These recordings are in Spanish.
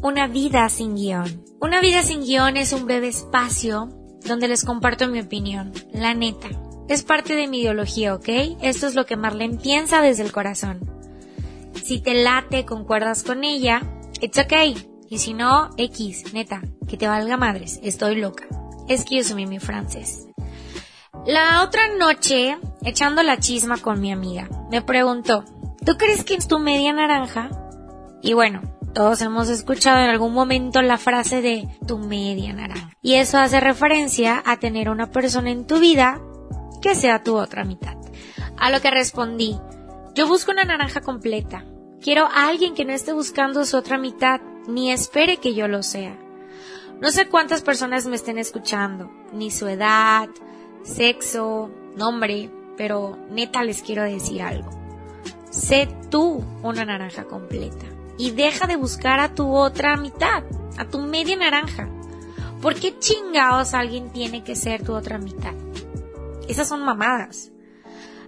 Una vida sin guion. Una vida sin guion es un breve espacio donde les comparto mi opinión, la neta. Es parte de mi ideología, ¿ok? Esto es lo que Marlene piensa desde el corazón. Si te late, concuerdas con ella, it's okay. Y si no, X, neta, que te valga madres, estoy loca. Excuse me, mi francés. La otra noche, echando la chisma con mi amiga, me preguntó, ¿tú crees que es tu media naranja? Y bueno, todos hemos escuchado en algún momento la frase de tu media naranja. Y eso hace referencia a tener una persona en tu vida que sea tu otra mitad. A lo que respondí, yo busco una naranja completa. Quiero a alguien que no esté buscando su otra mitad, ni espere que yo lo sea. No sé cuántas personas me estén escuchando, ni su edad, sexo, nombre, pero neta les quiero decir algo. Sé tú una naranja completa y deja de buscar a tu otra mitad, a tu media naranja. ¿Por qué chingados alguien tiene que ser tu otra mitad? Esas son mamadas.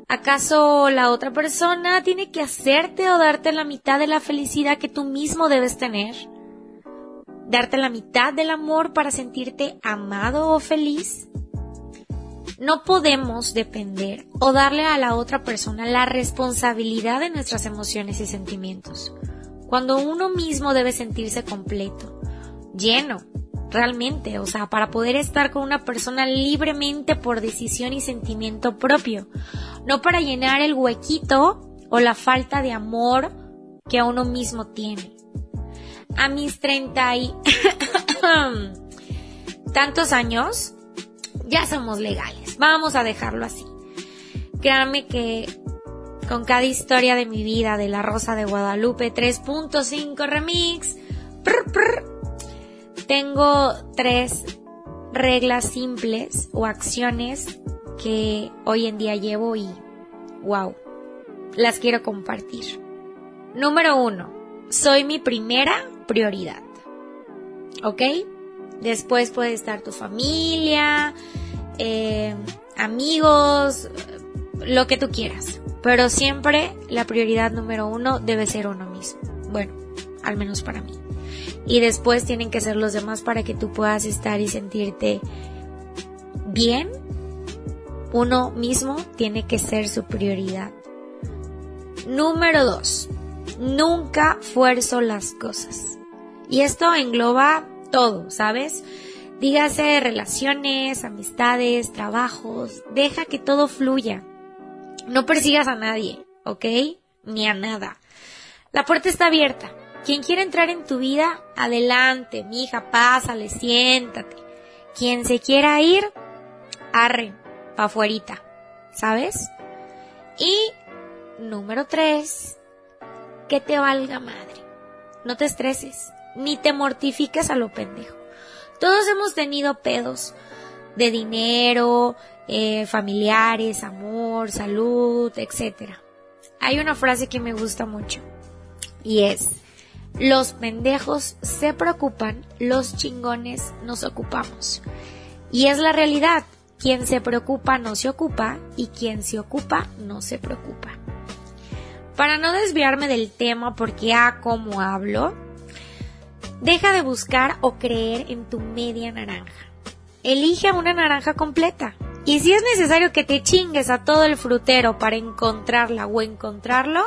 ¿Acaso la otra persona tiene que hacerte o darte la mitad de la felicidad que tú mismo debes tener? ¿Darte la mitad del amor para sentirte amado o feliz? No podemos depender o darle a la otra persona la responsabilidad de nuestras emociones y sentimientos, cuando uno mismo debe sentirse completo, lleno, realmente, o sea, para poder estar con una persona libremente por decisión y sentimiento propio, no para llenar el huequito o la falta de amor que uno mismo tiene. A mis treinta y tantos años, ya somos legales. Vamos a dejarlo así. Créanme que con cada historia de mi vida de La Rosa de Guadalupe 3.5 Remix, tengo tres reglas simples o acciones que hoy en día llevo y wow, las quiero compartir. Número uno, soy mi primera prioridad. ¿Ok? Después puede estar tu familia, eh, amigos, lo que tú quieras. Pero siempre la prioridad número uno debe ser uno mismo. Bueno, al menos para mí. Y después tienen que ser los demás para que tú puedas estar y sentirte bien. Uno mismo tiene que ser su prioridad. Número dos. Nunca fuerzo las cosas. Y esto engloba todo, ¿sabes? Dígase relaciones, amistades, trabajos, deja que todo fluya. No persigas a nadie, ¿ok? Ni a nada. La puerta está abierta. Quien quiera entrar en tu vida, adelante, mi hija, pásale, siéntate. Quien se quiera ir, arre, pa' afuerita, ¿sabes? Y número tres, que te valga madre. No te estreses ni te mortifiques a lo pendejo. Todos hemos tenido pedos de dinero, eh, familiares, amor, salud, etc. Hay una frase que me gusta mucho y es, los pendejos se preocupan, los chingones nos ocupamos. Y es la realidad, quien se preocupa no se ocupa y quien se ocupa no se preocupa. Para no desviarme del tema porque a cómo hablo, Deja de buscar o creer en tu media naranja. Elige una naranja completa. Y si es necesario que te chingues a todo el frutero para encontrarla o encontrarlo,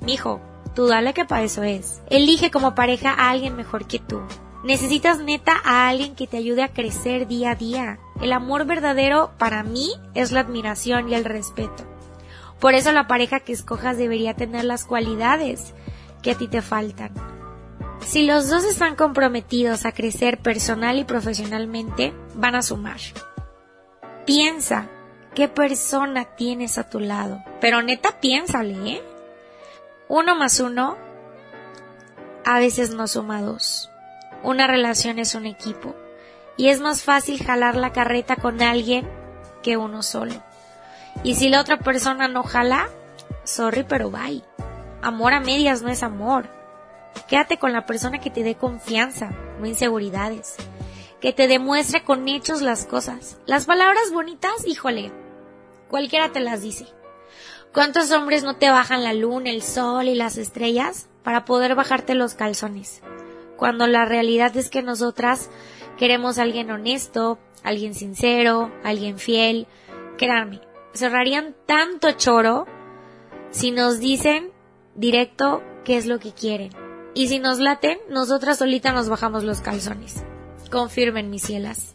mijo, tú dale que para eso es. Elige como pareja a alguien mejor que tú. Necesitas neta a alguien que te ayude a crecer día a día. El amor verdadero para mí es la admiración y el respeto. Por eso la pareja que escojas debería tener las cualidades que a ti te faltan. Si los dos están comprometidos a crecer personal y profesionalmente, van a sumar. Piensa qué persona tienes a tu lado. Pero neta, piénsale, ¿eh? Uno más uno a veces no suma dos. Una relación es un equipo. Y es más fácil jalar la carreta con alguien que uno solo. Y si la otra persona no jala, sorry, pero bye. Amor a medias no es amor. Quédate con la persona que te dé confianza, no inseguridades. Que te demuestre con hechos las cosas. Las palabras bonitas, híjole, cualquiera te las dice. ¿Cuántos hombres no te bajan la luna, el sol y las estrellas para poder bajarte los calzones? cuando la realidad es que nosotras queremos a alguien honesto, alguien sincero, alguien fiel. Créanme, se ahorrarían tanto choro si nos dicen directo qué es lo que quieren. Y si nos laten, nosotras solitas nos bajamos los calzones. Confirmen, mis cielas.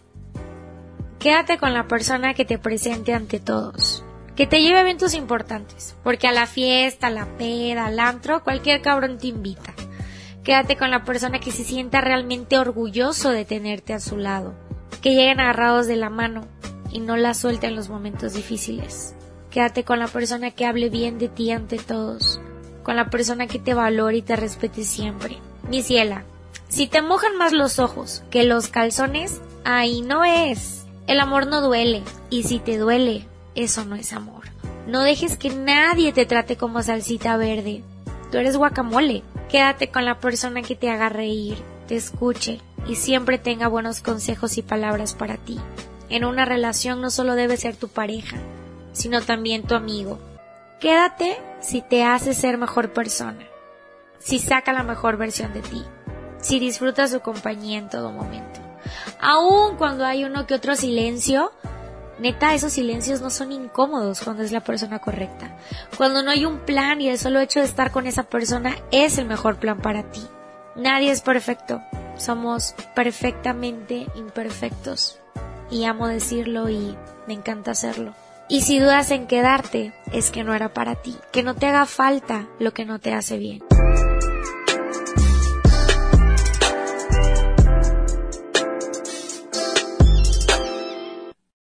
Quédate con la persona que te presente ante todos. Que te lleve eventos importantes. Porque a la fiesta, a la peda, al antro, cualquier cabrón te invita. Quédate con la persona que se sienta realmente orgulloso de tenerte a su lado. Que lleguen agarrados de la mano y no la suelten en los momentos difíciles. Quédate con la persona que hable bien de ti ante todos. Con la persona que te valore y te respete siempre. Mi ciela, si te mojan más los ojos que los calzones, ahí no es. El amor no duele. Y si te duele, eso no es amor. No dejes que nadie te trate como salsita verde. Tú eres guacamole. Quédate con la persona que te haga reír, te escuche y siempre tenga buenos consejos y palabras para ti. En una relación no solo debe ser tu pareja, sino también tu amigo. Quédate si te hace ser mejor persona, si saca la mejor versión de ti, si disfrutas su compañía en todo momento. Aun cuando hay uno que otro silencio, Neta, esos silencios no son incómodos cuando es la persona correcta. Cuando no hay un plan y el solo hecho de estar con esa persona es el mejor plan para ti. Nadie es perfecto. Somos perfectamente imperfectos. Y amo decirlo y me encanta hacerlo. Y si dudas en quedarte, es que no era para ti, que no te haga falta lo que no te hace bien.